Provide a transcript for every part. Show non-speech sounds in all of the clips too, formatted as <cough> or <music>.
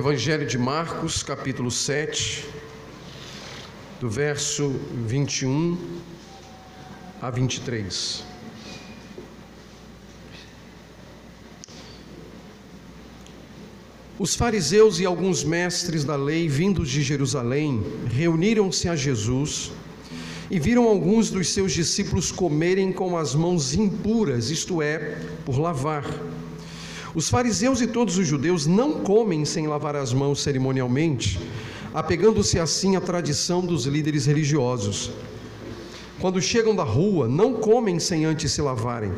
Evangelho de Marcos, capítulo 7, do verso 21 a 23. Os fariseus e alguns mestres da lei vindos de Jerusalém reuniram-se a Jesus e viram alguns dos seus discípulos comerem com as mãos impuras, isto é, por lavar. Os fariseus e todos os judeus não comem sem lavar as mãos cerimonialmente, apegando-se assim à tradição dos líderes religiosos. Quando chegam da rua, não comem sem antes se lavarem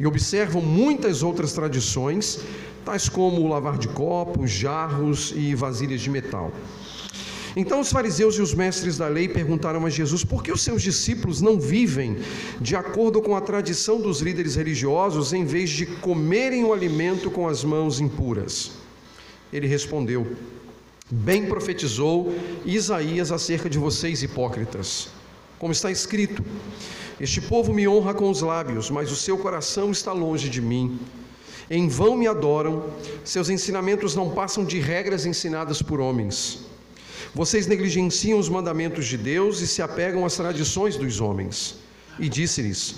e observam muitas outras tradições, tais como o lavar de copos, jarros e vasilhas de metal. Então os fariseus e os mestres da lei perguntaram a Jesus por que os seus discípulos não vivem de acordo com a tradição dos líderes religiosos em vez de comerem o alimento com as mãos impuras. Ele respondeu: Bem profetizou Isaías acerca de vocês, hipócritas. Como está escrito: Este povo me honra com os lábios, mas o seu coração está longe de mim. Em vão me adoram, seus ensinamentos não passam de regras ensinadas por homens. Vocês negligenciam os mandamentos de Deus e se apegam às tradições dos homens. E disse-lhes: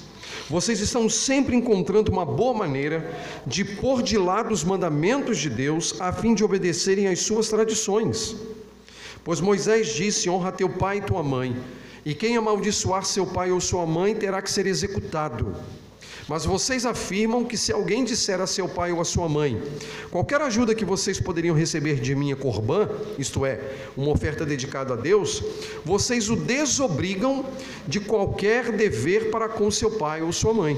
Vocês estão sempre encontrando uma boa maneira de pôr de lado os mandamentos de Deus a fim de obedecerem às suas tradições. Pois Moisés disse: Honra teu pai e tua mãe, e quem amaldiçoar seu pai ou sua mãe terá que ser executado. Mas vocês afirmam que se alguém disser a seu pai ou a sua mãe, qualquer ajuda que vocês poderiam receber de minha corbã, isto é, uma oferta dedicada a Deus, vocês o desobrigam de qualquer dever para com seu pai ou sua mãe.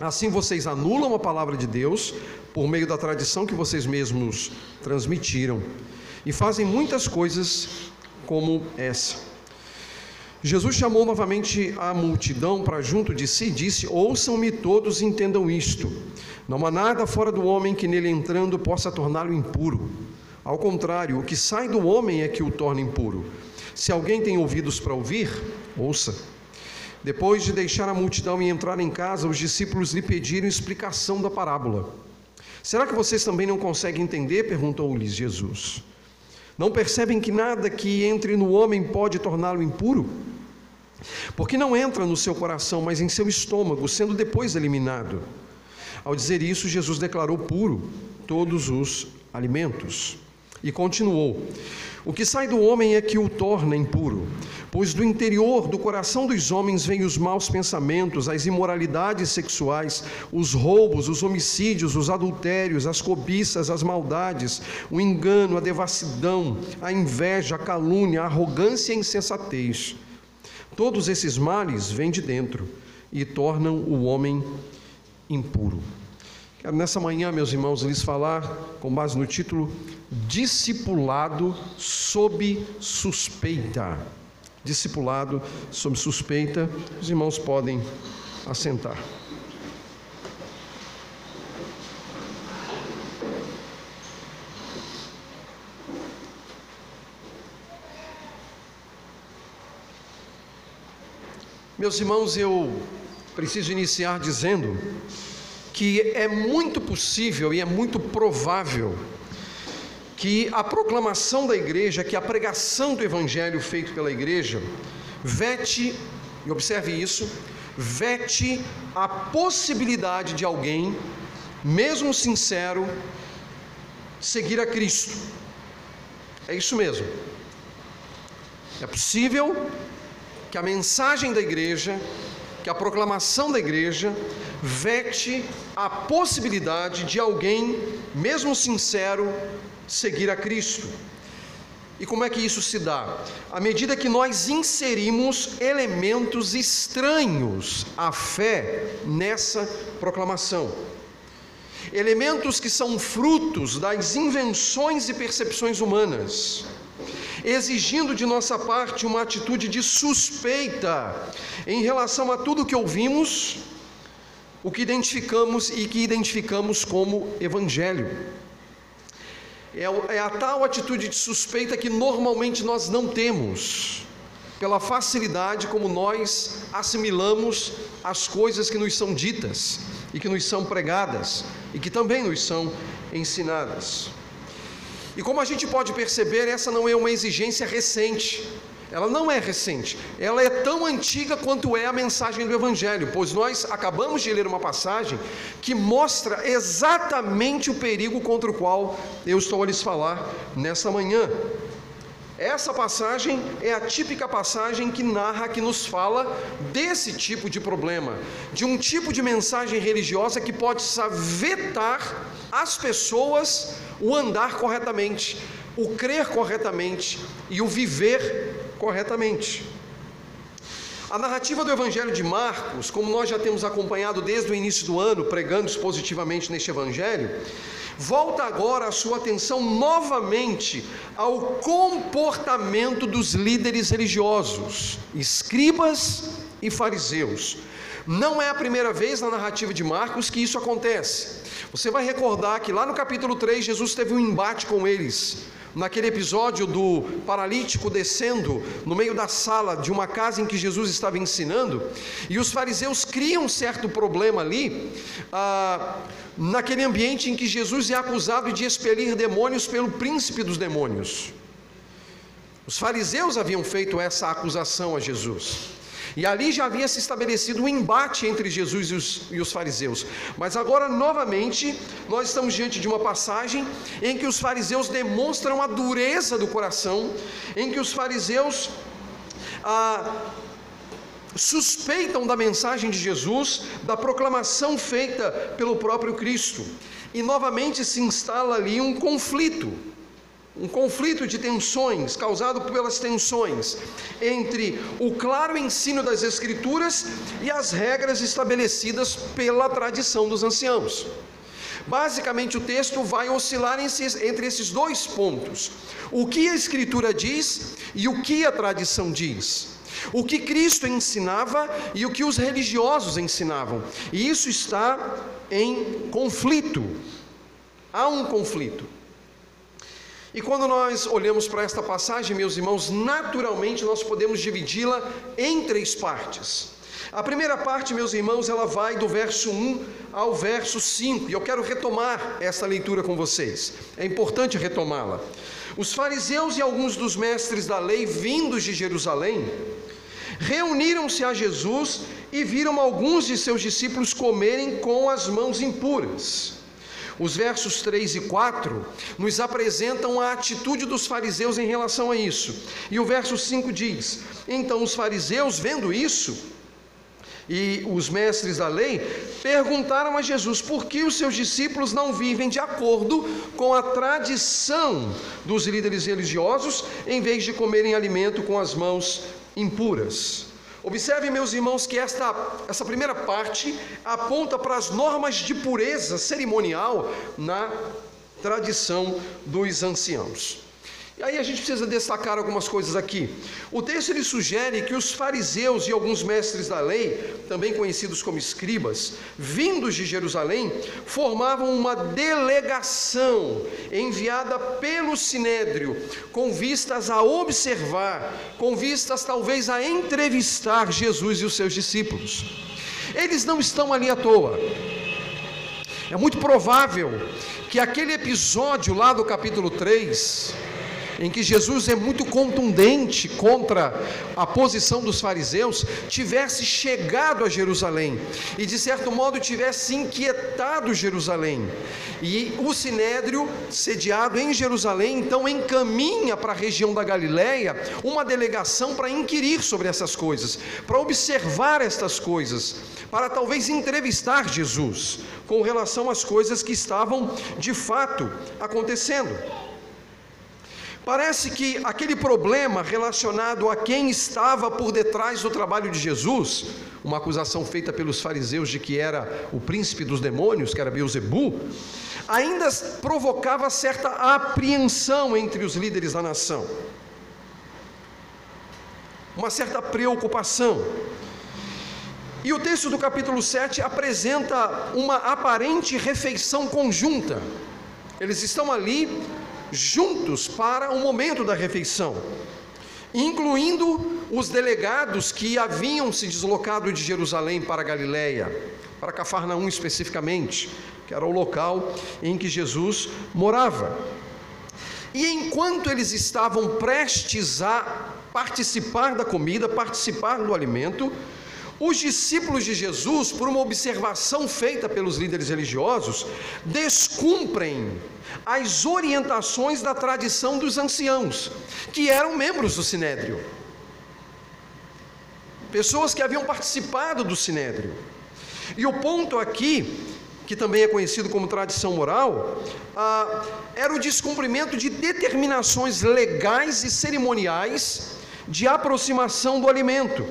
Assim vocês anulam a palavra de Deus por meio da tradição que vocês mesmos transmitiram e fazem muitas coisas como essa. Jesus chamou novamente a multidão para junto de si e disse: Ouçam-me todos e entendam isto. Não há nada fora do homem que nele entrando possa torná-lo impuro. Ao contrário, o que sai do homem é que o torna impuro. Se alguém tem ouvidos para ouvir, ouça. Depois de deixar a multidão e entrar em casa, os discípulos lhe pediram explicação da parábola. Será que vocês também não conseguem entender? perguntou-lhes Jesus. Não percebem que nada que entre no homem pode torná-lo impuro? Porque não entra no seu coração, mas em seu estômago, sendo depois eliminado. Ao dizer isso, Jesus declarou puro todos os alimentos. E continuou: O que sai do homem é que o torna impuro, pois do interior do coração dos homens vêm os maus pensamentos, as imoralidades sexuais, os roubos, os homicídios, os adultérios, as cobiças, as maldades, o engano, a devassidão, a inveja, a calúnia, a arrogância e a insensatez. Todos esses males vêm de dentro e tornam o homem impuro. Quero nessa manhã, meus irmãos, lhes falar, com base no título, Discipulado sob suspeita. Discipulado sob suspeita. Os irmãos podem assentar. Meus irmãos, eu preciso iniciar dizendo que é muito possível e é muito provável que a proclamação da igreja, que a pregação do evangelho feito pela igreja, vete, e observe isso, vete a possibilidade de alguém, mesmo sincero, seguir a Cristo. É isso mesmo. É possível que a mensagem da igreja, que a proclamação da igreja vete a possibilidade de alguém, mesmo sincero, seguir a Cristo. E como é que isso se dá? À medida que nós inserimos elementos estranhos à fé nessa proclamação. Elementos que são frutos das invenções e percepções humanas exigindo de nossa parte uma atitude de suspeita em relação a tudo que ouvimos, o que identificamos e que identificamos como evangelho. É, é a tal atitude de suspeita que normalmente nós não temos, pela facilidade como nós assimilamos as coisas que nos são ditas e que nos são pregadas e que também nos são ensinadas. E como a gente pode perceber, essa não é uma exigência recente. Ela não é recente, ela é tão antiga quanto é a mensagem do Evangelho, pois nós acabamos de ler uma passagem que mostra exatamente o perigo contra o qual eu estou a lhes falar nessa manhã. Essa passagem é a típica passagem que narra, que nos fala desse tipo de problema, de um tipo de mensagem religiosa que pode vetar as pessoas o andar corretamente, o crer corretamente e o viver corretamente. A narrativa do Evangelho de Marcos, como nós já temos acompanhado desde o início do ano, pregando expositivamente neste Evangelho, volta agora a sua atenção novamente ao comportamento dos líderes religiosos, escribas e fariseus. Não é a primeira vez na narrativa de Marcos que isso acontece. Você vai recordar que lá no capítulo 3 Jesus teve um embate com eles naquele episódio do paralítico descendo no meio da sala de uma casa em que Jesus estava ensinando, e os fariseus criam um certo problema ali, ah, naquele ambiente em que Jesus é acusado de expelir demônios pelo príncipe dos demônios. Os fariseus haviam feito essa acusação a Jesus. E ali já havia se estabelecido um embate entre Jesus e os, e os, fariseus. Mas agora, novamente, nós estamos diante de uma passagem em que os fariseus demonstram a dureza do coração, em que os fariseus ah, suspeitam da mensagem de Jesus, da proclamação feita pelo próprio Cristo. E novamente se instala ali um conflito um conflito de tensões, causado pelas tensões entre o claro ensino das Escrituras e as regras estabelecidas pela tradição dos anciãos. Basicamente, o texto vai oscilar entre esses dois pontos: o que a Escritura diz e o que a tradição diz. O que Cristo ensinava e o que os religiosos ensinavam. E isso está em conflito. Há um conflito. E quando nós olhamos para esta passagem, meus irmãos, naturalmente nós podemos dividi-la em três partes. A primeira parte, meus irmãos, ela vai do verso 1 ao verso 5, e eu quero retomar essa leitura com vocês. É importante retomá-la. Os fariseus e alguns dos mestres da lei, vindos de Jerusalém, reuniram-se a Jesus e viram alguns de seus discípulos comerem com as mãos impuras. Os versos 3 e 4 nos apresentam a atitude dos fariseus em relação a isso. E o verso 5 diz: Então os fariseus, vendo isso, e os mestres da lei perguntaram a Jesus por que os seus discípulos não vivem de acordo com a tradição dos líderes religiosos, em vez de comerem alimento com as mãos impuras. Observe, meus irmãos, que esta, essa primeira parte aponta para as normas de pureza cerimonial na tradição dos anciãos. E aí a gente precisa destacar algumas coisas aqui. O texto ele sugere que os fariseus e alguns mestres da lei, também conhecidos como escribas, vindos de Jerusalém, formavam uma delegação enviada pelo sinédrio, com vistas a observar, com vistas talvez a entrevistar Jesus e os seus discípulos. Eles não estão ali à toa. É muito provável que aquele episódio lá do capítulo 3, em que Jesus é muito contundente contra a posição dos fariseus, tivesse chegado a Jerusalém e, de certo modo, tivesse inquietado Jerusalém. E o sinédrio, sediado em Jerusalém, então encaminha para a região da Galiléia uma delegação para inquirir sobre essas coisas, para observar estas coisas, para talvez entrevistar Jesus com relação às coisas que estavam de fato acontecendo. Parece que aquele problema relacionado a quem estava por detrás do trabalho de Jesus, uma acusação feita pelos fariseus de que era o príncipe dos demônios, que era Beuzebu, ainda provocava certa apreensão entre os líderes da nação. Uma certa preocupação. E o texto do capítulo 7 apresenta uma aparente refeição conjunta. Eles estão ali juntos para o momento da refeição, incluindo os delegados que haviam se deslocado de Jerusalém para Galiléia, para Cafarnaum especificamente, que era o local em que Jesus morava. E enquanto eles estavam prestes a participar da comida, participar do alimento, os discípulos de Jesus, por uma observação feita pelos líderes religiosos, descumprem as orientações da tradição dos anciãos, que eram membros do sinédrio. Pessoas que haviam participado do sinédrio. E o ponto aqui, que também é conhecido como tradição moral, ah, era o descumprimento de determinações legais e cerimoniais de aproximação do alimento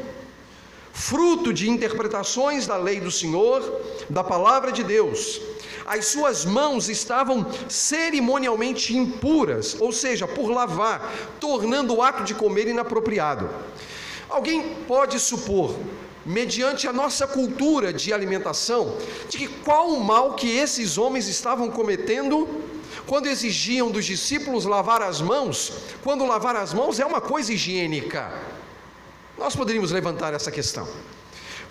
fruto de interpretações da lei do Senhor, da palavra de Deus. As suas mãos estavam cerimonialmente impuras, ou seja, por lavar, tornando o ato de comer inapropriado. Alguém pode supor, mediante a nossa cultura de alimentação, de que qual o mal que esses homens estavam cometendo quando exigiam dos discípulos lavar as mãos, quando lavar as mãos é uma coisa higiênica. Nós poderíamos levantar essa questão.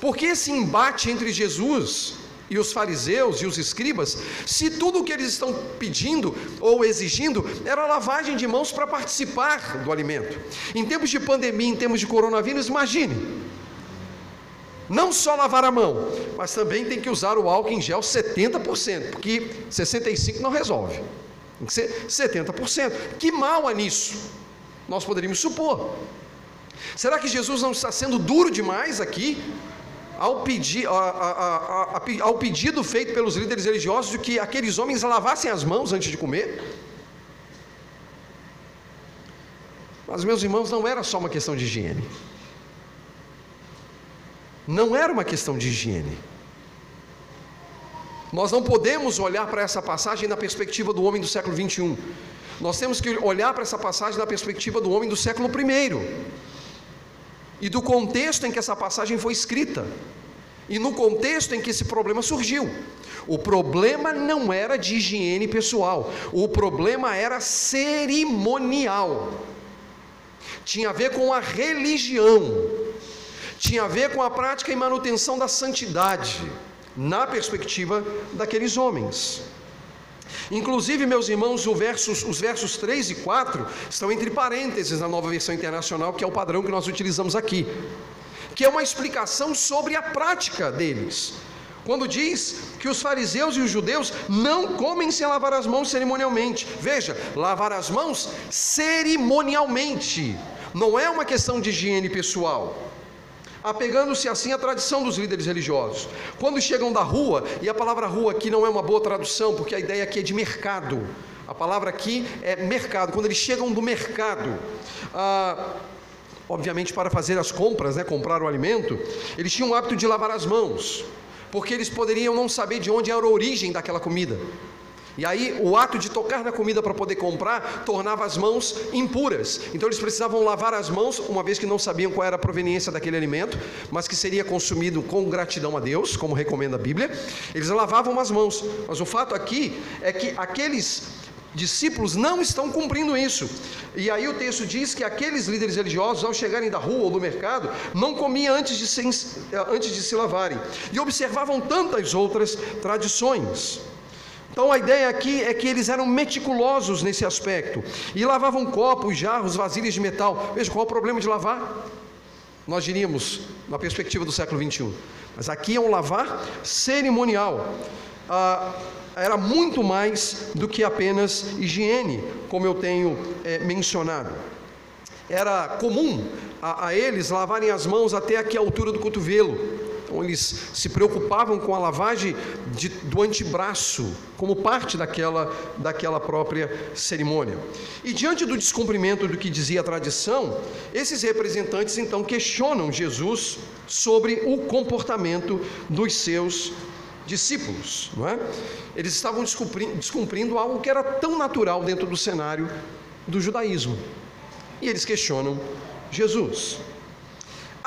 Porque esse embate entre Jesus e os fariseus e os escribas, se tudo o que eles estão pedindo ou exigindo era lavagem de mãos para participar do alimento. Em tempos de pandemia, em tempos de coronavírus, imagine. Não só lavar a mão, mas também tem que usar o álcool em gel 70%, porque 65% não resolve. Tem que ser 70%. Que mal há nisso? Nós poderíamos supor. Será que Jesus não está sendo duro demais aqui? Ao, a, a, a, ao pedido feito pelos líderes religiosos de que aqueles homens lavassem as mãos antes de comer? Mas, meus irmãos, não era só uma questão de higiene. Não era uma questão de higiene. Nós não podemos olhar para essa passagem na perspectiva do homem do século 21. Nós temos que olhar para essa passagem na perspectiva do homem do século 1 e do contexto em que essa passagem foi escrita e no contexto em que esse problema surgiu. O problema não era de higiene pessoal, o problema era cerimonial. Tinha a ver com a religião, tinha a ver com a prática e manutenção da santidade, na perspectiva daqueles homens. Inclusive, meus irmãos, versos, os versos 3 e 4 estão entre parênteses na nova versão internacional, que é o padrão que nós utilizamos aqui, que é uma explicação sobre a prática deles. Quando diz que os fariseus e os judeus não comem sem lavar as mãos cerimonialmente. Veja, lavar as mãos cerimonialmente. Não é uma questão de higiene pessoal apegando-se assim à tradição dos líderes religiosos. Quando chegam da rua, e a palavra rua aqui não é uma boa tradução, porque a ideia aqui é de mercado. A palavra aqui é mercado. Quando eles chegam do mercado, ah, obviamente para fazer as compras, né, comprar o alimento, eles tinham o hábito de lavar as mãos, porque eles poderiam não saber de onde era a origem daquela comida. E aí o ato de tocar na comida para poder comprar tornava as mãos impuras. Então eles precisavam lavar as mãos, uma vez que não sabiam qual era a proveniência daquele alimento, mas que seria consumido com gratidão a Deus, como recomenda a Bíblia. Eles lavavam as mãos. Mas o fato aqui é que aqueles discípulos não estão cumprindo isso. E aí o texto diz que aqueles líderes religiosos, ao chegarem da rua ou do mercado, não comiam antes de se, antes de se lavarem. E observavam tantas outras tradições. Então a ideia aqui é que eles eram meticulosos nesse aspecto e lavavam copos, jarros, vasilhas de metal. Veja qual é o problema de lavar? Nós diríamos na perspectiva do século 21. Mas aqui é um lavar cerimonial. Ah, era muito mais do que apenas higiene, como eu tenho é, mencionado. Era comum a, a eles lavarem as mãos até aqui a altura do cotovelo então eles se preocupavam com a lavagem de, do antebraço, como parte daquela, daquela própria cerimônia. E diante do descumprimento do que dizia a tradição, esses representantes então questionam Jesus sobre o comportamento dos seus discípulos. Não é? Eles estavam descumprindo, descumprindo algo que era tão natural dentro do cenário do judaísmo. E eles questionam Jesus.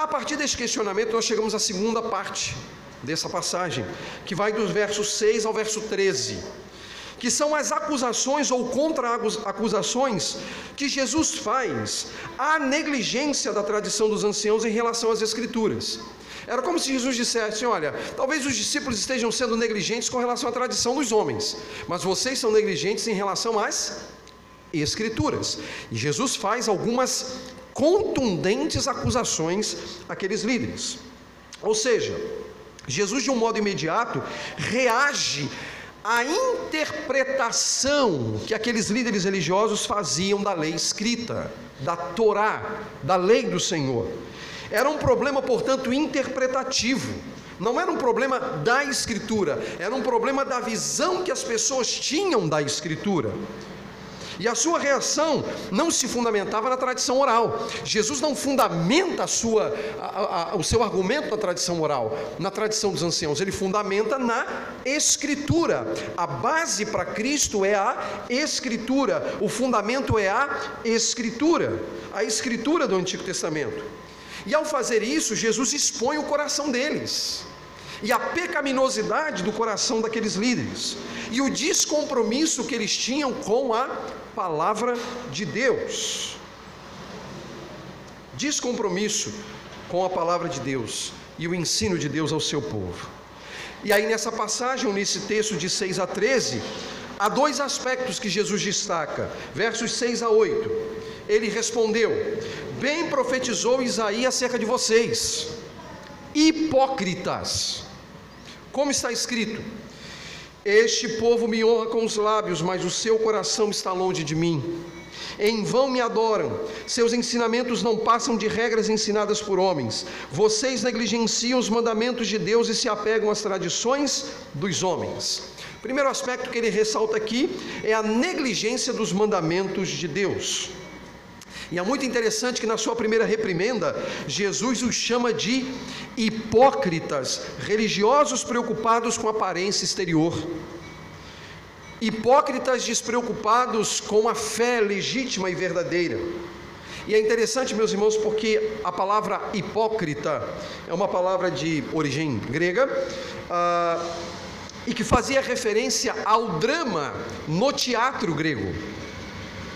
A partir desse questionamento, nós chegamos à segunda parte dessa passagem, que vai dos versos 6 ao verso 13, que são as acusações ou contra-acusações que Jesus faz à negligência da tradição dos anciãos em relação às Escrituras. Era como se Jesus dissesse: Olha, talvez os discípulos estejam sendo negligentes com relação à tradição dos homens, mas vocês são negligentes em relação às Escrituras. E Jesus faz algumas contundentes acusações àqueles líderes. Ou seja, Jesus, de um modo imediato, reage à interpretação que aqueles líderes religiosos faziam da lei escrita, da Torá, da lei do Senhor. Era um problema, portanto, interpretativo. Não era um problema da Escritura, era um problema da visão que as pessoas tinham da Escritura. E a sua reação não se fundamentava na tradição oral. Jesus não fundamenta a sua, a, a, o seu argumento na tradição oral, na tradição dos anciãos. Ele fundamenta na Escritura. A base para Cristo é a Escritura. O fundamento é a Escritura. A Escritura do Antigo Testamento. E ao fazer isso, Jesus expõe o coração deles e a pecaminosidade do coração daqueles líderes e o descompromisso que eles tinham com a palavra de Deus. Descompromisso com a palavra de Deus e o ensino de Deus ao seu povo. E aí, nessa passagem, nesse texto de 6 a 13, há dois aspectos que Jesus destaca, versos 6 a 8. Ele respondeu: Bem profetizou Isaías acerca de vocês, hipócritas. Como está escrito: este povo me honra com os lábios, mas o seu coração está longe de mim. Em vão me adoram, seus ensinamentos não passam de regras ensinadas por homens. Vocês negligenciam os mandamentos de Deus e se apegam às tradições dos homens. Primeiro aspecto que ele ressalta aqui é a negligência dos mandamentos de Deus. E é muito interessante que na sua primeira reprimenda, Jesus os chama de hipócritas, religiosos preocupados com a aparência exterior. Hipócritas despreocupados com a fé legítima e verdadeira. E é interessante, meus irmãos, porque a palavra hipócrita é uma palavra de origem grega uh, e que fazia referência ao drama no teatro grego.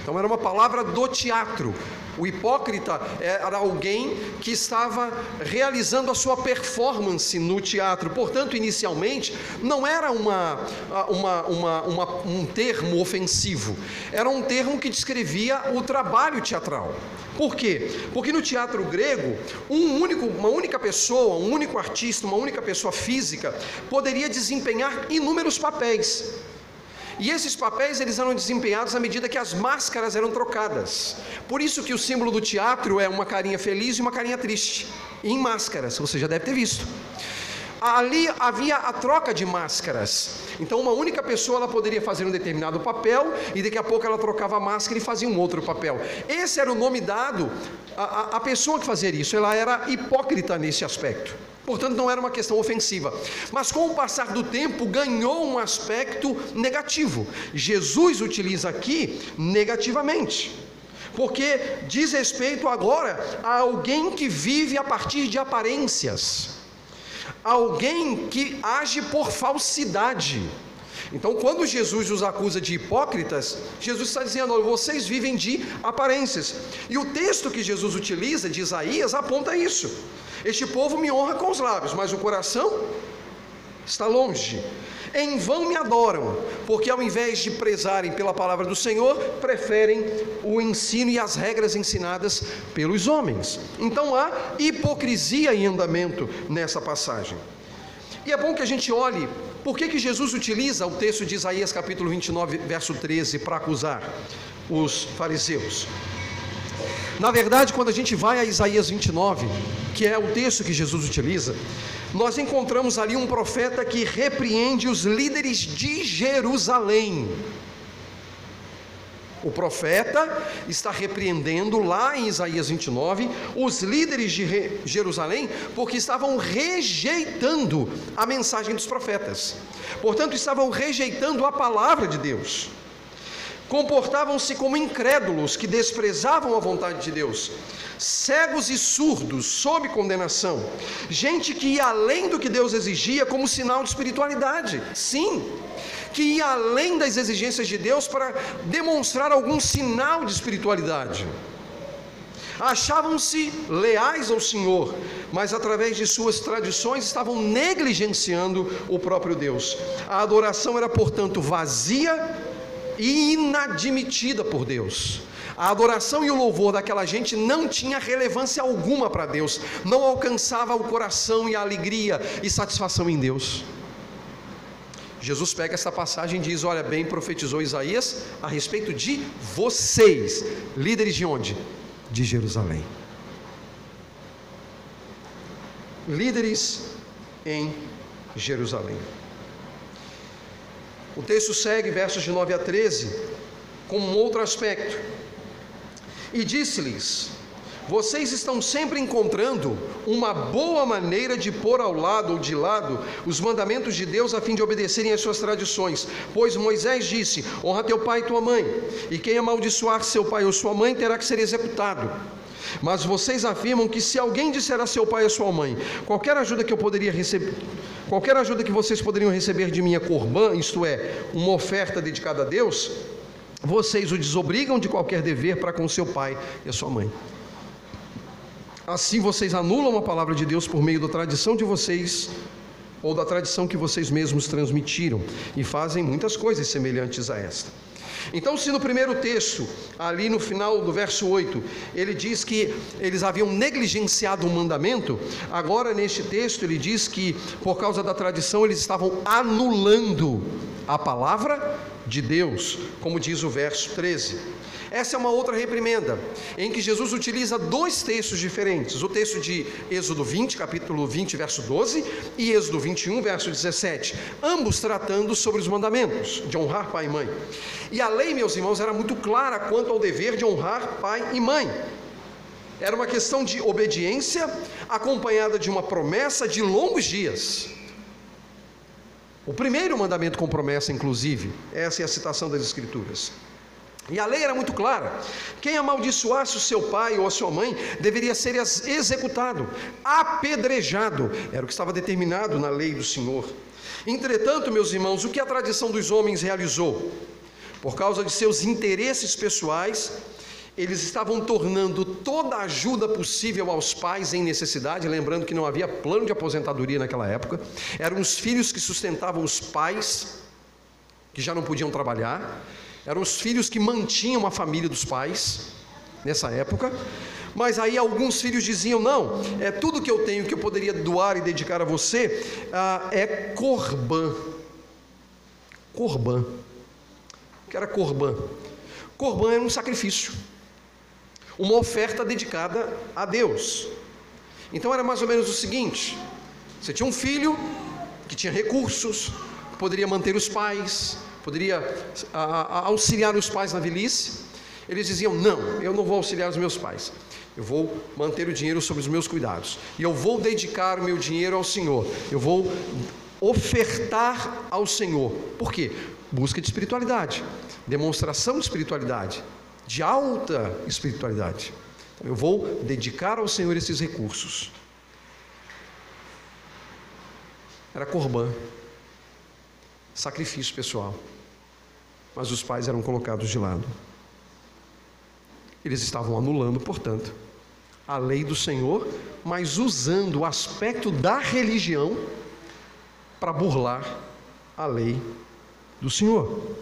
Então era uma palavra do teatro. O hipócrita era alguém que estava realizando a sua performance no teatro. Portanto, inicialmente, não era uma, uma, uma, uma, um termo ofensivo, era um termo que descrevia o trabalho teatral. Por quê? Porque no teatro grego, um único, uma única pessoa, um único artista, uma única pessoa física poderia desempenhar inúmeros papéis. E esses papéis eles eram desempenhados à medida que as máscaras eram trocadas. Por isso que o símbolo do teatro é uma carinha feliz e uma carinha triste, em máscaras, você já deve ter visto. Ali havia a troca de máscaras. Então uma única pessoa ela poderia fazer um determinado papel e daqui a pouco ela trocava a máscara e fazia um outro papel. Esse era o nome dado à, à pessoa que fazia isso. Ela era hipócrita nesse aspecto. Portanto, não era uma questão ofensiva. Mas com o passar do tempo, ganhou um aspecto negativo. Jesus utiliza aqui negativamente. Porque diz respeito agora a alguém que vive a partir de aparências, alguém que age por falsidade. Então, quando Jesus os acusa de hipócritas, Jesus está dizendo: vocês vivem de aparências. E o texto que Jesus utiliza, de Isaías, aponta isso. Este povo me honra com os lábios, mas o coração está longe. Em vão me adoram, porque ao invés de prezarem pela palavra do Senhor, preferem o ensino e as regras ensinadas pelos homens. Então há hipocrisia em andamento nessa passagem. E é bom que a gente olhe por que, que Jesus utiliza o texto de Isaías capítulo 29, verso 13, para acusar os fariseus. Na verdade, quando a gente vai a Isaías 29, que é o texto que Jesus utiliza, nós encontramos ali um profeta que repreende os líderes de Jerusalém. O profeta está repreendendo lá em Isaías 29 os líderes de Jerusalém porque estavam rejeitando a mensagem dos profetas. Portanto, estavam rejeitando a palavra de Deus comportavam-se como incrédulos que desprezavam a vontade de Deus, cegos e surdos, sob condenação, gente que ia além do que Deus exigia como sinal de espiritualidade, sim, que ia além das exigências de Deus para demonstrar algum sinal de espiritualidade. Achavam-se leais ao Senhor, mas através de suas tradições estavam negligenciando o próprio Deus. A adoração era, portanto, vazia inadmitida por Deus. A adoração e o louvor daquela gente não tinha relevância alguma para Deus, não alcançava o coração e a alegria e satisfação em Deus. Jesus pega essa passagem e diz: Olha, bem profetizou Isaías a respeito de vocês, líderes de onde? De Jerusalém. Líderes em Jerusalém. O texto segue, versos de 9 a 13, com um outro aspecto. E disse-lhes: Vocês estão sempre encontrando uma boa maneira de pôr ao lado ou de lado os mandamentos de Deus a fim de obedecerem às suas tradições. Pois Moisés disse: Honra teu pai e tua mãe, e quem amaldiçoar seu pai ou sua mãe terá que ser executado. Mas vocês afirmam que se alguém disser a seu pai ou sua mãe, qualquer ajuda que eu poderia receber, qualquer ajuda que vocês poderiam receber de minha corbã, isto é, uma oferta dedicada a Deus, vocês o desobrigam de qualquer dever para com seu pai e a sua mãe. Assim vocês anulam a palavra de Deus por meio da tradição de vocês ou da tradição que vocês mesmos transmitiram e fazem muitas coisas semelhantes a esta. Então, se no primeiro texto, ali no final do verso 8, ele diz que eles haviam negligenciado o mandamento, agora neste texto ele diz que por causa da tradição eles estavam anulando a palavra de Deus, como diz o verso 13. Essa é uma outra reprimenda, em que Jesus utiliza dois textos diferentes: o texto de Êxodo 20, capítulo 20, verso 12, e Êxodo 21, verso 17, ambos tratando sobre os mandamentos de honrar pai e mãe. E a lei, meus irmãos, era muito clara quanto ao dever de honrar pai e mãe. Era uma questão de obediência acompanhada de uma promessa de longos dias. O primeiro mandamento com promessa, inclusive, essa é a citação das Escrituras. E a lei era muito clara: quem amaldiçoasse o seu pai ou a sua mãe deveria ser executado, apedrejado, era o que estava determinado na lei do Senhor. Entretanto, meus irmãos, o que a tradição dos homens realizou? Por causa de seus interesses pessoais, eles estavam tornando toda a ajuda possível aos pais em necessidade, lembrando que não havia plano de aposentadoria naquela época, eram os filhos que sustentavam os pais, que já não podiam trabalhar, eram os filhos que mantinham a família dos pais nessa época. Mas aí alguns filhos diziam: não, é tudo que eu tenho que eu poderia doar e dedicar a você ah, é corbã. Corbã. O que era corbã? Corbã era um sacrifício uma oferta dedicada a Deus. Então era mais ou menos o seguinte: você tinha um filho que tinha recursos, poderia manter os pais, poderia a, a, auxiliar os pais na velhice. Eles diziam: Não, eu não vou auxiliar os meus pais. Eu vou manter o dinheiro sob os meus cuidados. E eu vou dedicar o meu dinheiro ao Senhor. Eu vou ofertar ao Senhor. Por quê? Busca de espiritualidade, demonstração de espiritualidade de alta espiritualidade. Então, eu vou dedicar ao Senhor esses recursos. Era corbã, sacrifício pessoal. Mas os pais eram colocados de lado. Eles estavam anulando, portanto, a lei do Senhor, mas usando o aspecto da religião para burlar a lei do Senhor.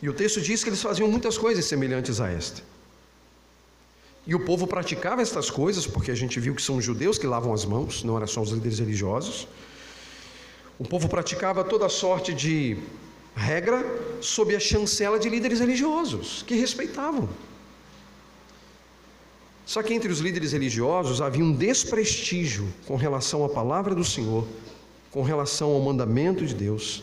E o texto diz que eles faziam muitas coisas semelhantes a esta. E o povo praticava estas coisas, porque a gente viu que são os judeus que lavam as mãos, não eram só os líderes religiosos. O povo praticava toda sorte de regra sob a chancela de líderes religiosos, que respeitavam. Só que entre os líderes religiosos havia um desprestígio com relação à palavra do Senhor, com relação ao mandamento de Deus.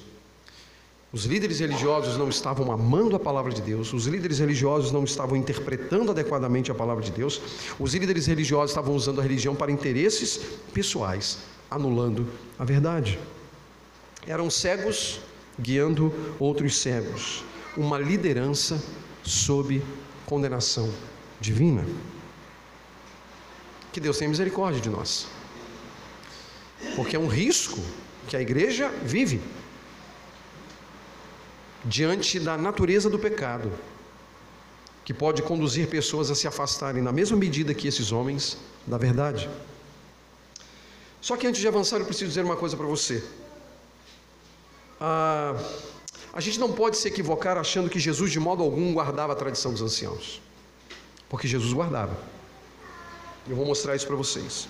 Os líderes religiosos não estavam amando a palavra de Deus, os líderes religiosos não estavam interpretando adequadamente a palavra de Deus, os líderes religiosos estavam usando a religião para interesses pessoais, anulando a verdade. Eram cegos guiando outros cegos, uma liderança sob condenação divina. Que Deus tenha misericórdia de nós, porque é um risco que a igreja vive diante da natureza do pecado, que pode conduzir pessoas a se afastarem, na mesma medida que esses homens, da verdade. Só que antes de avançar, eu preciso dizer uma coisa para você. A, a gente não pode se equivocar achando que Jesus de modo algum guardava a tradição dos anciãos, porque Jesus guardava. Eu vou mostrar isso para vocês.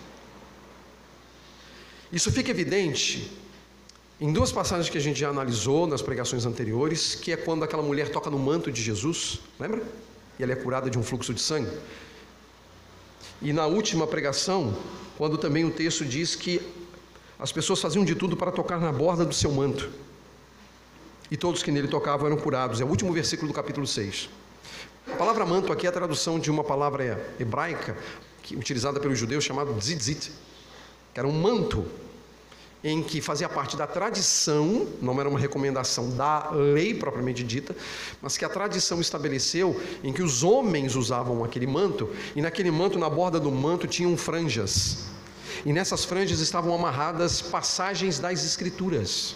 Isso fica evidente em duas passagens que a gente já analisou nas pregações anteriores, que é quando aquela mulher toca no manto de Jesus, lembra? E ela é curada de um fluxo de sangue. E na última pregação, quando também o texto diz que as pessoas faziam de tudo para tocar na borda do seu manto. E todos que nele tocavam eram curados. É o último versículo do capítulo 6. A palavra manto aqui é a tradução de uma palavra hebraica utilizada pelos judeus chamada tzitzit, que era um manto em que fazia parte da tradição, não era uma recomendação da lei propriamente dita, mas que a tradição estabeleceu em que os homens usavam aquele manto, e naquele manto, na borda do manto, tinham franjas. E nessas franjas estavam amarradas passagens das Escrituras,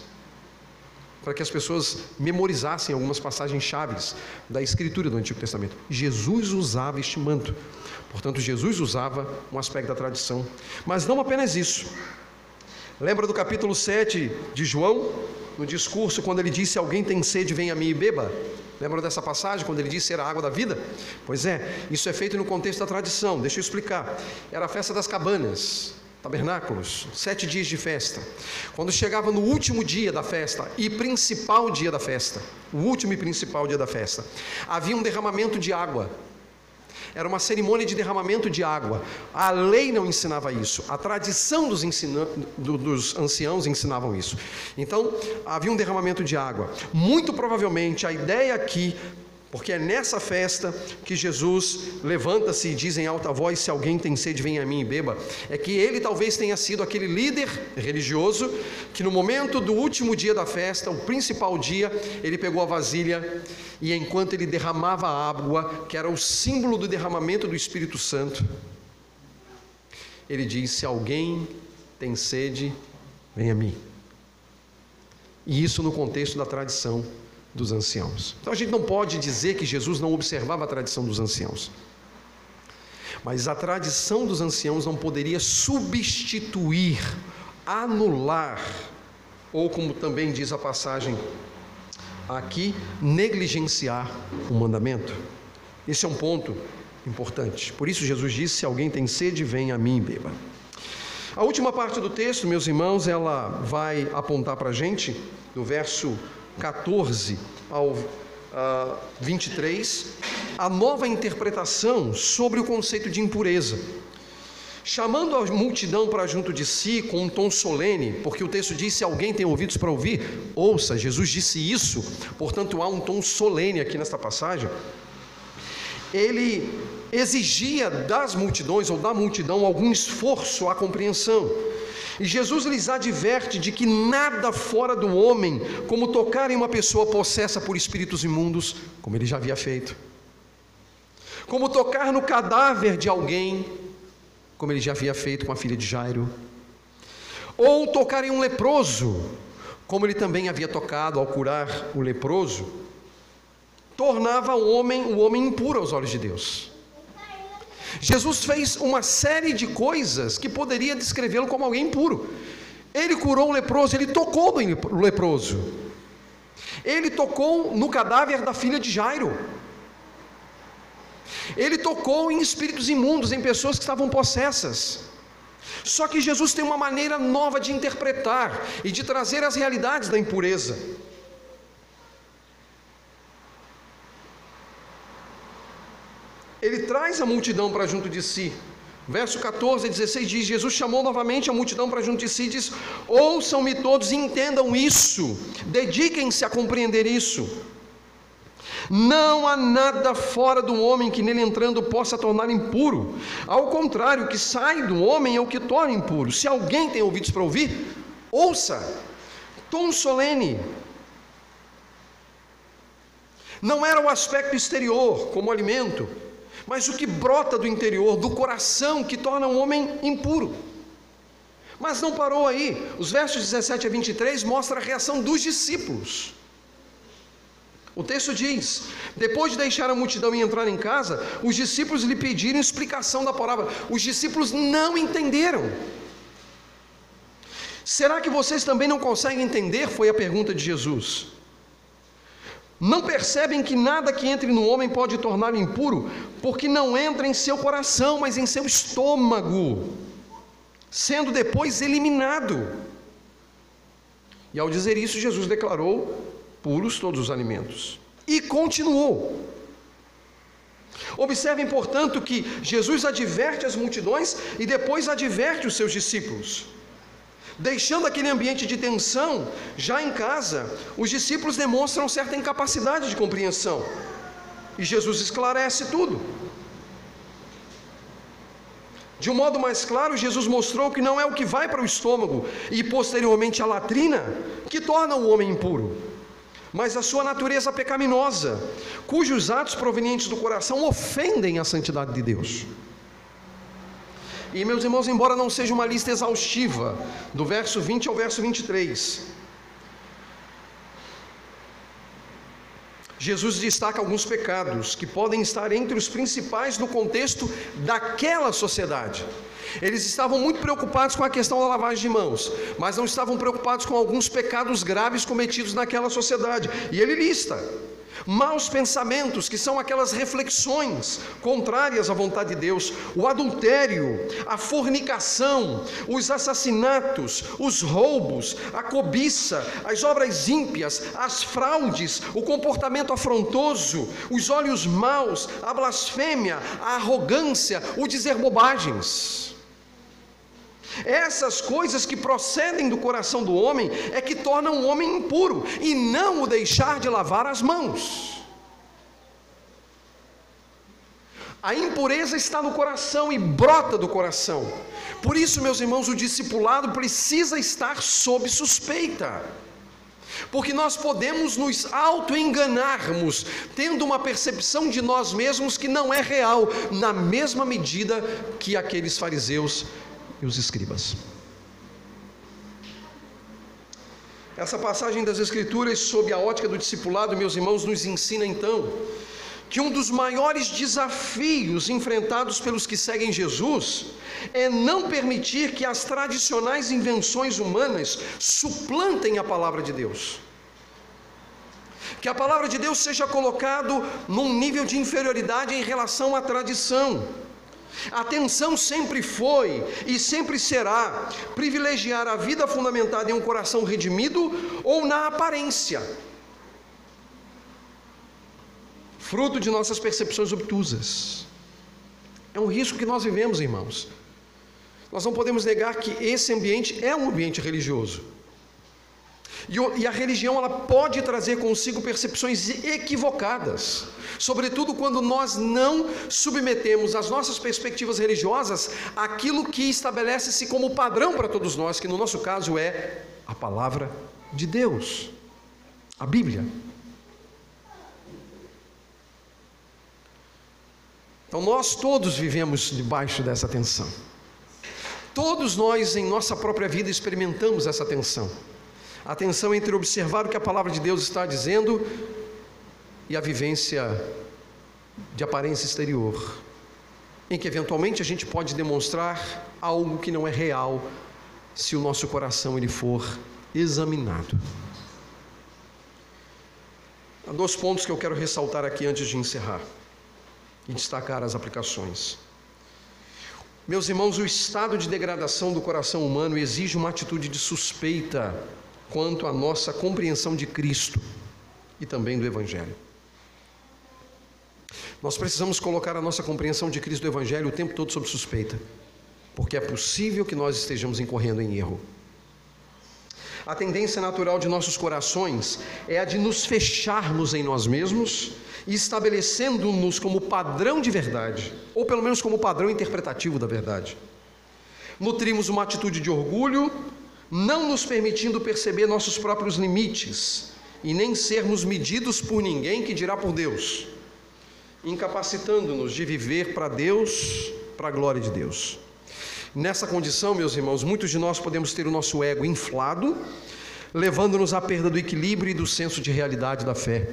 para que as pessoas memorizassem algumas passagens chaves da Escritura do Antigo Testamento. Jesus usava este manto, portanto, Jesus usava um aspecto da tradição, mas não apenas isso. Lembra do capítulo 7 de João, no discurso, quando ele disse: Alguém tem sede, vem a mim e beba? Lembra dessa passagem, quando ele disse era a água da vida? Pois é, isso é feito no contexto da tradição, deixa eu explicar. Era a festa das cabanas, tabernáculos, sete dias de festa. Quando chegava no último dia da festa e principal dia da festa, o último e principal dia da festa, havia um derramamento de água era uma cerimônia de derramamento de água. A lei não ensinava isso, a tradição dos, ensina, dos anciãos ensinavam isso. Então, havia um derramamento de água. Muito provavelmente, a ideia aqui porque é nessa festa que Jesus levanta-se e diz em alta voz: Se alguém tem sede, venha a mim e beba. É que ele talvez tenha sido aquele líder religioso que, no momento do último dia da festa, o principal dia, ele pegou a vasilha e, enquanto ele derramava a água, que era o símbolo do derramamento do Espírito Santo, ele diz: Se alguém tem sede, venha a mim. E isso no contexto da tradição dos anciãos. Então a gente não pode dizer que Jesus não observava a tradição dos anciãos. Mas a tradição dos anciãos não poderia substituir, anular, ou como também diz a passagem aqui, negligenciar o mandamento. Esse é um ponto importante. Por isso Jesus disse: se alguém tem sede, venha a mim e beba. A última parte do texto, meus irmãos, ela vai apontar para a gente, no verso 14 ao uh, ah, 23, a nova interpretação sobre o conceito de impureza. Chamando a multidão para junto de si com um tom solene, porque o texto diz: se alguém tem ouvidos para ouvir, ouça. Jesus disse isso, portanto há um tom solene aqui nesta passagem. Ele exigia das multidões ou da multidão algum esforço à compreensão. E Jesus lhes adverte de que nada fora do homem, como tocar em uma pessoa possessa por espíritos imundos, como ele já havia feito, como tocar no cadáver de alguém, como ele já havia feito com a filha de Jairo, ou tocar em um leproso, como ele também havia tocado ao curar o leproso, tornava o homem o homem impuro aos olhos de Deus. Jesus fez uma série de coisas que poderia descrevê-lo como alguém impuro. Ele curou um leproso, ele tocou no leproso. Ele tocou no cadáver da filha de Jairo. Ele tocou em espíritos imundos, em pessoas que estavam possessas. Só que Jesus tem uma maneira nova de interpretar e de trazer as realidades da impureza. Ele traz a multidão para junto de si. Verso 14 e 16 diz: Jesus chamou novamente a multidão para junto de si e diz: Ouçam-me todos e entendam isso, dediquem-se a compreender isso. Não há nada fora do homem que nele entrando possa tornar impuro. Ao contrário, o que sai do homem é o que torna impuro. Se alguém tem ouvidos para ouvir, ouça. Tom solene. Não era o aspecto exterior, como alimento, mas o que brota do interior, do coração, que torna um homem impuro. Mas não parou aí. Os versos 17 a 23 mostram a reação dos discípulos. O texto diz: depois de deixar a multidão e entrar em casa, os discípulos lhe pediram explicação da palavra. Os discípulos não entenderam. Será que vocês também não conseguem entender? Foi a pergunta de Jesus. Não percebem que nada que entre no homem pode torná-lo impuro, porque não entra em seu coração, mas em seu estômago, sendo depois eliminado. E ao dizer isso, Jesus declarou puros todos os alimentos. E continuou. Observem, portanto, que Jesus adverte as multidões e depois adverte os seus discípulos. Deixando aquele ambiente de tensão, já em casa, os discípulos demonstram certa incapacidade de compreensão. E Jesus esclarece tudo. De um modo mais claro, Jesus mostrou que não é o que vai para o estômago e posteriormente a latrina que torna o homem impuro, mas a sua natureza pecaminosa, cujos atos provenientes do coração ofendem a santidade de Deus. E meus irmãos, embora não seja uma lista exaustiva, do verso 20 ao verso 23, Jesus destaca alguns pecados que podem estar entre os principais no contexto daquela sociedade. Eles estavam muito preocupados com a questão da lavagem de mãos, mas não estavam preocupados com alguns pecados graves cometidos naquela sociedade. E ele lista maus pensamentos, que são aquelas reflexões contrárias à vontade de Deus, o adultério, a fornicação, os assassinatos, os roubos, a cobiça, as obras ímpias, as fraudes, o comportamento afrontoso, os olhos maus, a blasfêmia, a arrogância, o dizer bobagens. Essas coisas que procedem do coração do homem é que tornam o homem impuro e não o deixar de lavar as mãos. A impureza está no coração e brota do coração. Por isso, meus irmãos, o discipulado precisa estar sob suspeita. Porque nós podemos nos auto-enganarmos, tendo uma percepção de nós mesmos que não é real, na mesma medida que aqueles fariseus e os escribas. Essa passagem das Escrituras, sob a ótica do discipulado, meus irmãos, nos ensina então que um dos maiores desafios enfrentados pelos que seguem Jesus é não permitir que as tradicionais invenções humanas suplantem a palavra de Deus. Que a palavra de Deus seja colocado num nível de inferioridade em relação à tradição. A atenção sempre foi e sempre será privilegiar a vida fundamentada em um coração redimido ou na aparência, fruto de nossas percepções obtusas. É um risco que nós vivemos, irmãos. Nós não podemos negar que esse ambiente é um ambiente religioso. E a religião ela pode trazer consigo percepções equivocadas, sobretudo quando nós não submetemos as nossas perspectivas religiosas àquilo que estabelece-se como padrão para todos nós, que no nosso caso é a palavra de Deus, a Bíblia. Então nós todos vivemos debaixo dessa tensão. Todos nós em nossa própria vida experimentamos essa tensão a tensão entre observar o que a palavra de Deus está dizendo e a vivência de aparência exterior, em que eventualmente a gente pode demonstrar algo que não é real se o nosso coração ele for examinado. Há dois pontos que eu quero ressaltar aqui antes de encerrar e destacar as aplicações. Meus irmãos, o estado de degradação do coração humano exige uma atitude de suspeita quanto à nossa compreensão de Cristo e também do Evangelho. Nós precisamos colocar a nossa compreensão de Cristo e do Evangelho o tempo todo sob suspeita, porque é possível que nós estejamos incorrendo em erro. A tendência natural de nossos corações é a de nos fecharmos em nós mesmos e estabelecendo-nos como padrão de verdade, ou pelo menos como padrão interpretativo da verdade. Nutrimos uma atitude de orgulho, não nos permitindo perceber nossos próprios limites e nem sermos medidos por ninguém que dirá por Deus, incapacitando-nos de viver para Deus, para a glória de Deus. Nessa condição, meus irmãos, muitos de nós podemos ter o nosso ego inflado, levando-nos à perda do equilíbrio e do senso de realidade da fé.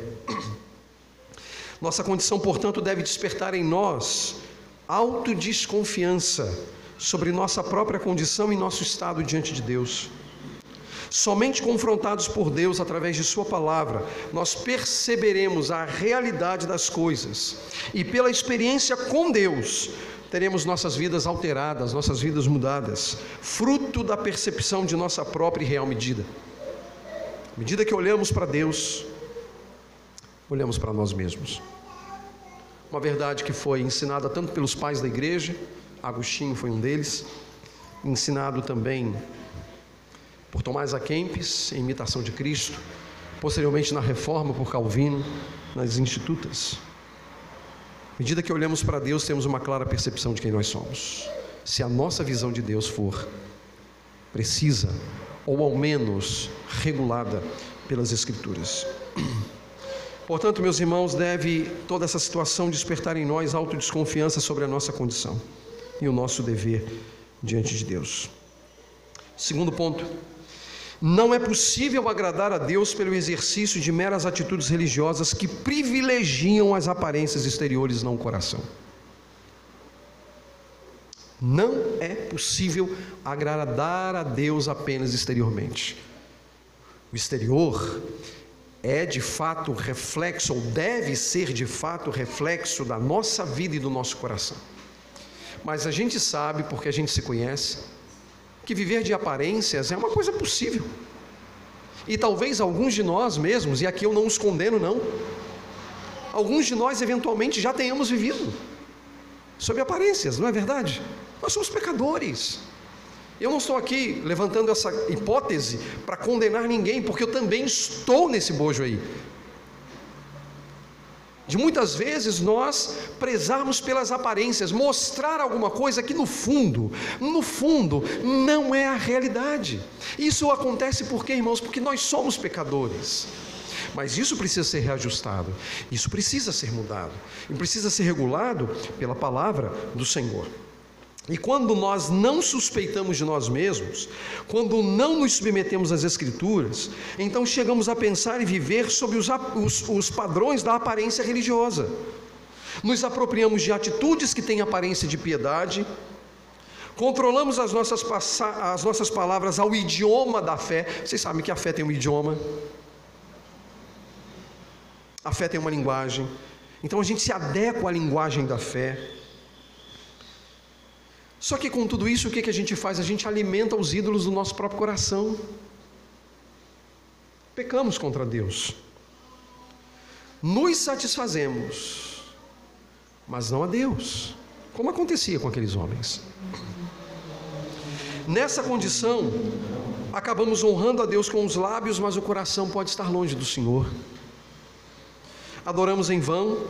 Nossa condição, portanto, deve despertar em nós autodesconfiança sobre nossa própria condição e nosso estado diante de Deus. Somente confrontados por Deus através de Sua palavra, nós perceberemos a realidade das coisas e, pela experiência com Deus, teremos nossas vidas alteradas, nossas vidas mudadas, fruto da percepção de nossa própria e real medida. À medida que olhamos para Deus, olhamos para nós mesmos. Uma verdade que foi ensinada tanto pelos pais da igreja, Agostinho foi um deles, ensinado também por Tomás A. Kempis, em imitação de Cristo, posteriormente na Reforma por Calvino, nas Institutas. À medida que olhamos para Deus, temos uma clara percepção de quem nós somos. Se a nossa visão de Deus for precisa, ou ao menos regulada pelas Escrituras. <clears throat> Portanto, meus irmãos, deve toda essa situação despertar em nós autodesconfiança sobre a nossa condição e o nosso dever diante de Deus. Segundo ponto, não é possível agradar a Deus pelo exercício de meras atitudes religiosas que privilegiam as aparências exteriores, não o coração. Não é possível agradar a Deus apenas exteriormente. O exterior é de fato reflexo, ou deve ser de fato reflexo da nossa vida e do nosso coração. Mas a gente sabe, porque a gente se conhece, que viver de aparências é uma coisa possível. E talvez alguns de nós mesmos, e aqui eu não os condeno, não, alguns de nós eventualmente já tenhamos vivido sob aparências, não é verdade? Nós somos pecadores. Eu não estou aqui levantando essa hipótese para condenar ninguém, porque eu também estou nesse bojo aí de muitas vezes nós prezarmos pelas aparências, mostrar alguma coisa que no fundo, no fundo, não é a realidade. Isso acontece por quê, irmãos? Porque nós somos pecadores. Mas isso precisa ser reajustado, isso precisa ser mudado, e precisa ser regulado pela palavra do Senhor. E quando nós não suspeitamos de nós mesmos, quando não nos submetemos às Escrituras, então chegamos a pensar e viver sob os, os, os, padrões da aparência religiosa. Nos apropriamos de atitudes que têm aparência de piedade, controlamos as nossas, as nossas palavras ao idioma da fé. Vocês sabem que a fé tem um idioma, a fé tem uma linguagem, então a gente se adequa à linguagem da fé. Só que com tudo isso, o que, que a gente faz? A gente alimenta os ídolos do nosso próprio coração. Pecamos contra Deus. Nos satisfazemos, mas não a Deus, como acontecia com aqueles homens. Nessa condição, acabamos honrando a Deus com os lábios, mas o coração pode estar longe do Senhor. Adoramos em vão,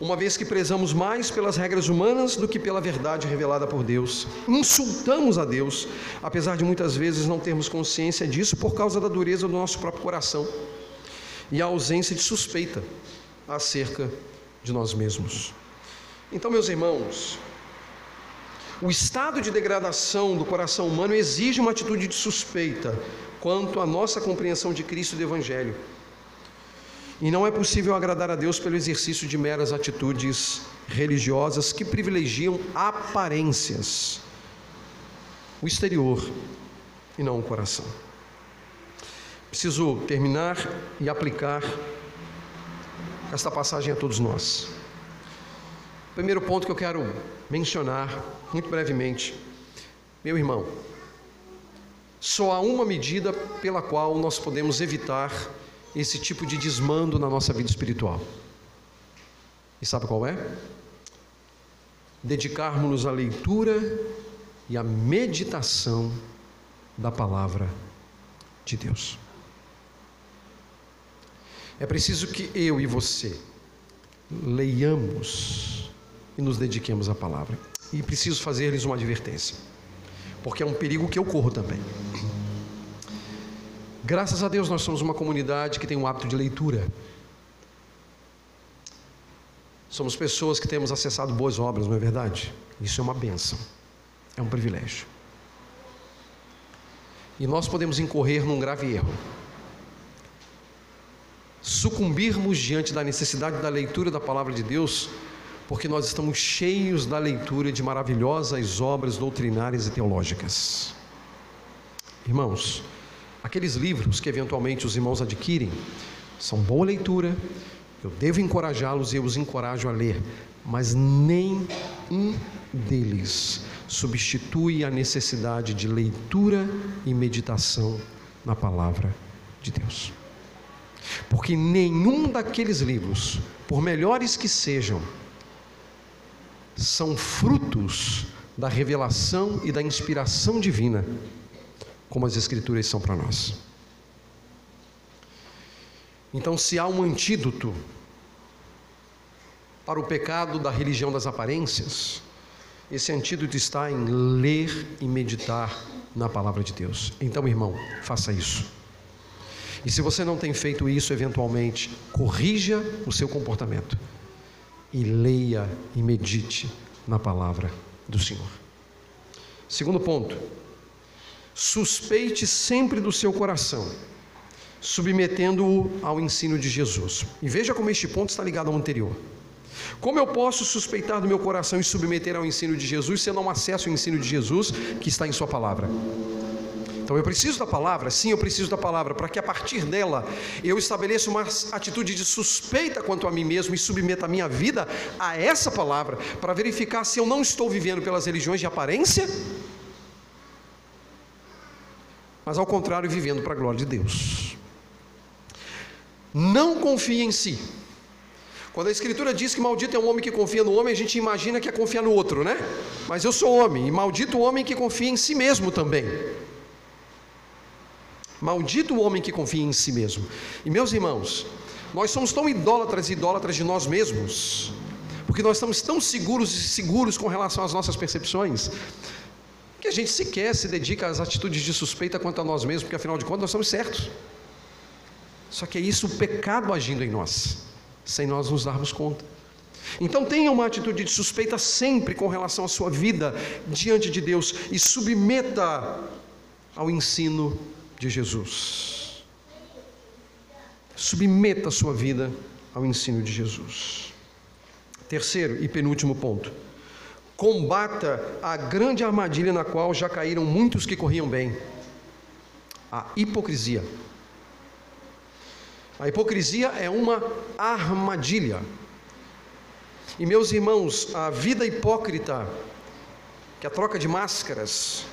uma vez que prezamos mais pelas regras humanas do que pela verdade revelada por Deus. Insultamos a Deus, apesar de muitas vezes não termos consciência disso por causa da dureza do nosso próprio coração e a ausência de suspeita acerca de nós mesmos. Então, meus irmãos, o estado de degradação do coração humano exige uma atitude de suspeita quanto à nossa compreensão de Cristo e do Evangelho. E não é possível agradar a Deus pelo exercício de meras atitudes religiosas que privilegiam aparências, o exterior e não o coração. Preciso terminar e aplicar esta passagem a todos nós. Primeiro ponto que eu quero mencionar, muito brevemente, meu irmão, só há uma medida pela qual nós podemos evitar esse tipo de desmando na nossa vida espiritual. E sabe qual é? Dedicarmos-nos à leitura e à meditação da palavra de Deus. É preciso que eu e você leiamos e nos dediquemos à palavra. E preciso fazer-lhes uma advertência, porque é um perigo que eu corro também. Graças a Deus nós somos uma comunidade que tem um hábito de leitura. Somos pessoas que temos acessado boas obras, não é verdade? Isso é uma benção, é um privilégio. E nós podemos incorrer num grave erro. Sucumbirmos diante da necessidade da leitura da palavra de Deus, porque nós estamos cheios da leitura de maravilhosas obras doutrinárias e teológicas. Irmãos, Aqueles livros que eventualmente os irmãos adquirem são boa leitura, eu devo encorajá-los e eu os encorajo a ler, mas nem um deles substitui a necessidade de leitura e meditação na palavra de Deus. Porque nenhum daqueles livros, por melhores que sejam, são frutos da revelação e da inspiração divina, como as Escrituras são para nós. Então, se há um antídoto para o pecado da religião das aparências, esse antídoto está em ler e meditar na palavra de Deus. Então, irmão, faça isso. E se você não tem feito isso, eventualmente, corrija o seu comportamento e leia e medite na palavra do Senhor. Segundo ponto, suspeite sempre do seu coração, submetendo-o ao ensino de Jesus. E veja como este ponto está ligado ao anterior. Como eu posso suspeitar do meu coração e submeter ao ensino de Jesus se eu não acesso o ensino de Jesus que está em Sua palavra? Então eu preciso da palavra, sim, eu preciso da palavra, para que a partir dela eu estabeleça uma atitude de suspeita quanto a mim mesmo e submeta a minha vida a essa palavra, para verificar se eu não estou vivendo pelas religiões de aparência, mas ao contrário, vivendo para a glória de Deus. Não confie em si. Quando a Escritura diz que maldito é um homem que confia no homem, a gente imagina que é confiar no outro, né? Mas eu sou homem, e maldito o homem que confia em si mesmo também. Maldito o homem que confia em si mesmo. E meus irmãos, nós somos tão idólatras e idólatras de nós mesmos, porque nós estamos tão seguros e seguros com relação às nossas percepções, que a gente sequer se dedica às atitudes de suspeita quanto a nós mesmos, porque afinal de contas nós somos certos. Só que é isso o pecado agindo em nós, sem nós nos darmos conta. Então tenha uma atitude de suspeita sempre com relação à sua vida diante de Deus e submeta ao ensino de Jesus. Submeta a sua vida ao ensino de Jesus. Terceiro e penúltimo ponto. Combata a grande armadilha na qual já caíram muitos que corriam bem: a hipocrisia. A hipocrisia é uma armadilha. E meus irmãos, a vida hipócrita, que é a troca de máscaras,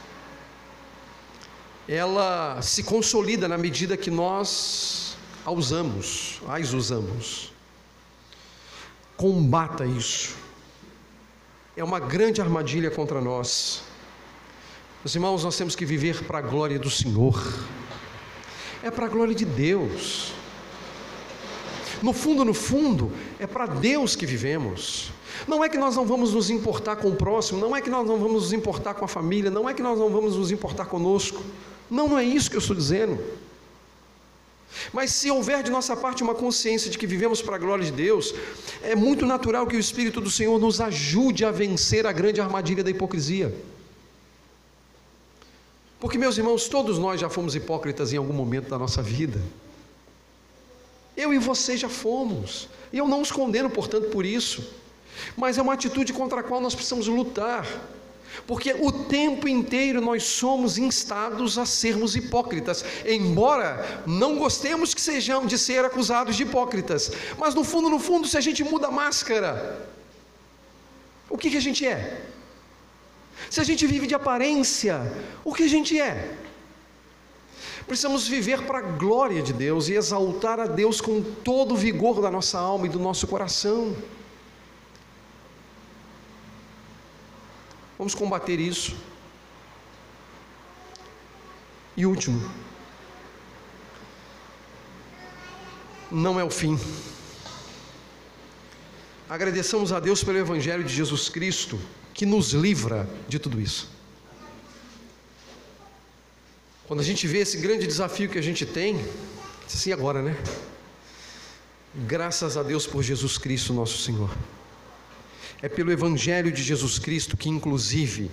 ela se consolida na medida que nós a usamos, as usamos. Combata isso. É uma grande armadilha contra nós. Meus irmãos, nós temos que viver para a glória do Senhor. É para a glória de Deus. No fundo, no fundo, é para Deus que vivemos. Não é que nós não vamos nos importar com o próximo, não é que nós não vamos nos importar com a família, não é que nós não vamos nos importar conosco. Não, não é isso que eu estou dizendo. Mas se houver de nossa parte uma consciência de que vivemos para a glória de Deus, é muito natural que o Espírito do Senhor nos ajude a vencer a grande armadilha da hipocrisia. Porque, meus irmãos, todos nós já fomos hipócritas em algum momento da nossa vida. Eu e você já fomos. E eu não os condeno, portanto, por isso. Mas é uma atitude contra a qual nós precisamos lutar. Porque o tempo inteiro nós somos instados a sermos hipócritas, embora não gostemos que sejamos de ser acusados de hipócritas, mas no fundo, no fundo, se a gente muda a máscara, o que, que a gente é? Se a gente vive de aparência, o que a gente é? Precisamos viver para a glória de Deus e exaltar a Deus com todo o vigor da nossa alma e do nosso coração. Vamos combater isso. E último, não é o fim. Agradeçamos a Deus pelo Evangelho de Jesus Cristo, que nos livra de tudo isso. Quando a gente vê esse grande desafio que a gente tem, assim agora, né? Graças a Deus por Jesus Cristo, nosso Senhor. É pelo Evangelho de Jesus Cristo que, inclusive,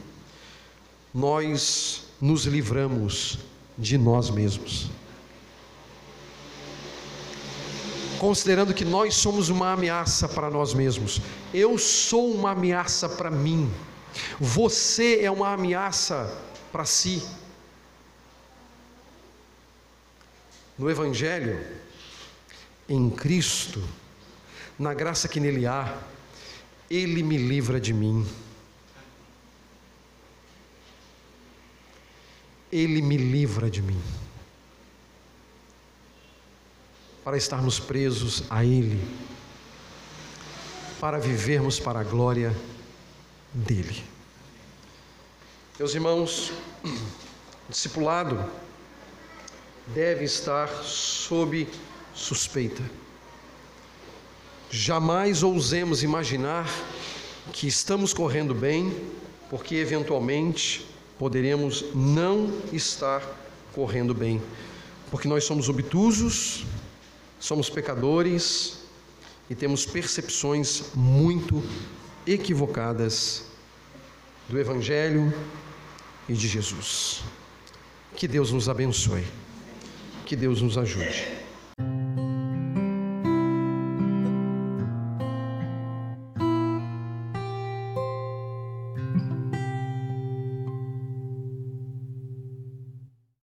nós nos livramos de nós mesmos. Considerando que nós somos uma ameaça para nós mesmos, eu sou uma ameaça para mim, você é uma ameaça para si. no Evangelho, em Cristo, na graça que nele há, Ele me livra de mim. Ele me livra de mim. Para estarmos presos a Ele, para vivermos para a glória dEle. Meus irmãos, <clears throat> discipulado deve estar sob suspeita. Jamais ousemos imaginar que estamos correndo bem, porque eventualmente poderemos não estar correndo bem, porque nós somos obtusos, somos pecadores e temos percepções muito equivocadas do Evangelho e de Jesus. Que Deus nos abençoe, que Deus nos ajude.